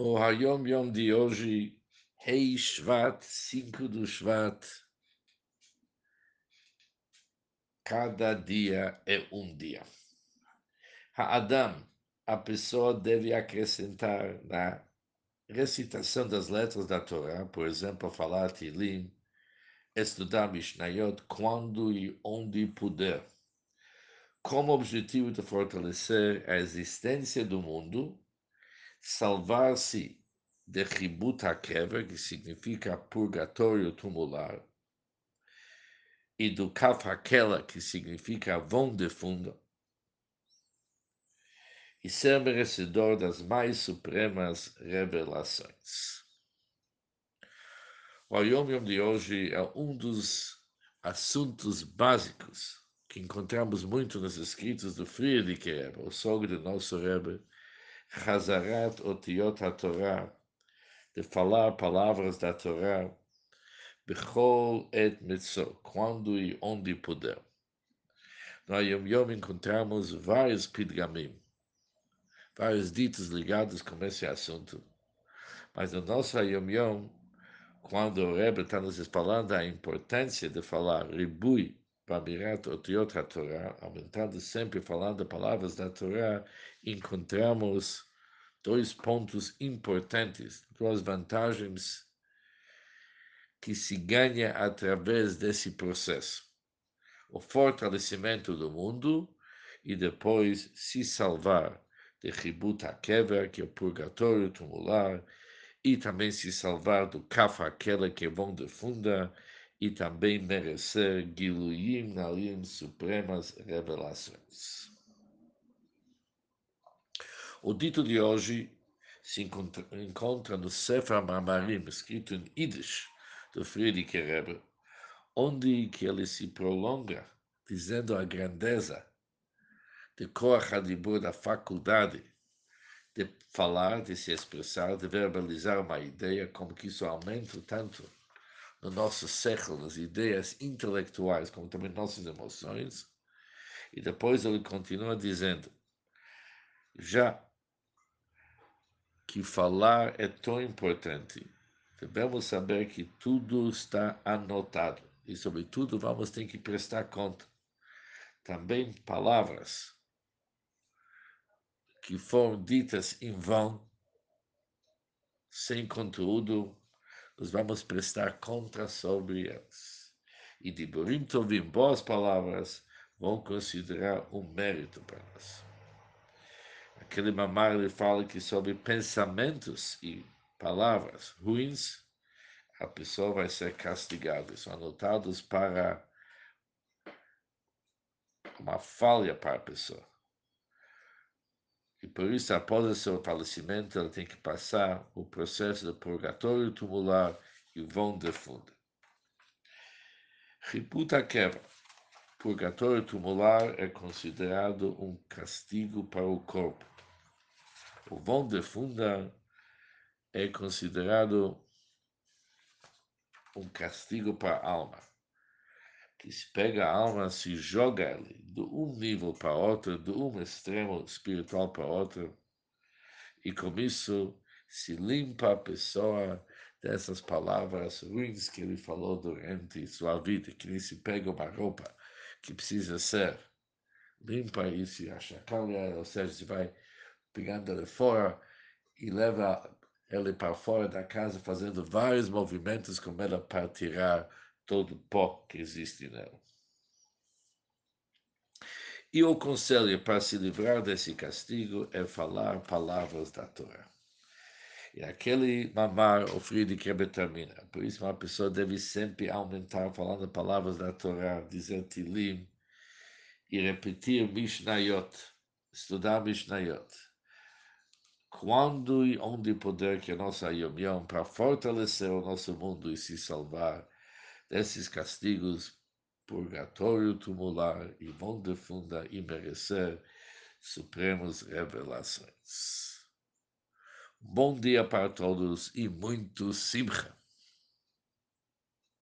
O Hayom Yom de hoje, Rei Shvat, 5 do Shvat. Cada dia é um dia. Adam, a pessoa deve acrescentar na recitação das letras da Torá, por exemplo, falar Tilim, estudar Mishnayot quando e onde puder, como objetivo de fortalecer a existência do mundo salvar-se de Ribut HaKever, que significa purgatório tumular, e do Kaf HaKela, que significa vão de fundo, e ser merecedor das mais supremas revelações. O Yom Yom de hoje é um dos assuntos básicos que encontramos muito nos escritos do Friedrich Rebbe, o sogro do nosso Rebbe, Hazarat Otiot HaTorah, de falar palavras da Torá, Bechol et Mitzvah, quando e onde puder. No Yom Yom encontramos vários pidgamim, vários ditos ligados com esse assunto. Mas no nosso Yom Yom, quando o Rebbe está nos falando a importância de falar ribui, Bamirat Otiot HaTorah, aumentando sempre falando palavras da Torá, encontramos dois pontos importantes, duas vantagens que se ganha através desse processo. O fortalecimento do mundo e depois se salvar de Ribut HaKever, que é o purgatório tumular, e também se salvar do Kaf aquela que é bom de funda, e também merecer Giluyim Nalim supremas revelações. O dito de hoje se encontra, encontra no Sefer Mamarim, escrito em Yiddish, do Friedrich Rebbe, onde que ele se prolonga, dizendo a grandeza de Koach Hadibur, da faculdade de falar, de se expressar, de verbalizar uma ideia, como que isso aumenta tanto no nosso século, nas ideias intelectuais, como também nossas emoções. E depois ele continua dizendo, já que falar é tão importante, devemos saber que tudo está anotado e, sobretudo, vamos ter que prestar conta. Também palavras que foram ditas em vão, sem conteúdo, nós vamos prestar conta sobre elas. E de Burim Tovim, boas palavras, vão considerar um mérito para nós. Aquele mamar ele fala que sobre pensamentos e palavras ruins, a pessoa vai ser castigada. São anotados para uma falha para a pessoa. E por isso, após o seu falecimento, ela tem que passar o processo de purgatório tumular e vão de fundo. Riputa quebra. Purgatório tumular é considerado um castigo para o corpo. O vão de funda é considerado um castigo para a alma. Que se pega a alma, se joga ali, de um nível para outro, de um extremo espiritual para outro, e com isso se limpa a pessoa dessas palavras ruins que ele falou durante sua vida, que nem se pega uma roupa que precisa ser limpa e se achacalha, ou seja, se vai pegando ele fora e leva ele para fora da casa, fazendo vários movimentos com ela para tirar todo o pó que existe nela. E o conselho para se livrar desse castigo é falar palavras da Torá. E aquele mamar, o Friedrich Rebbe termina. Por isso, uma pessoa deve sempre aumentar falando palavras da Torá, dizer Tilim e repetir Mishnayot, estudar Mishnayot quando e onde puder que a nossa Yom Yom, para fortalecer o nosso mundo e se salvar desses castigos, purgatório tumular e vão de funda e merecer supremos revelações. Bom dia para todos e muito simcha.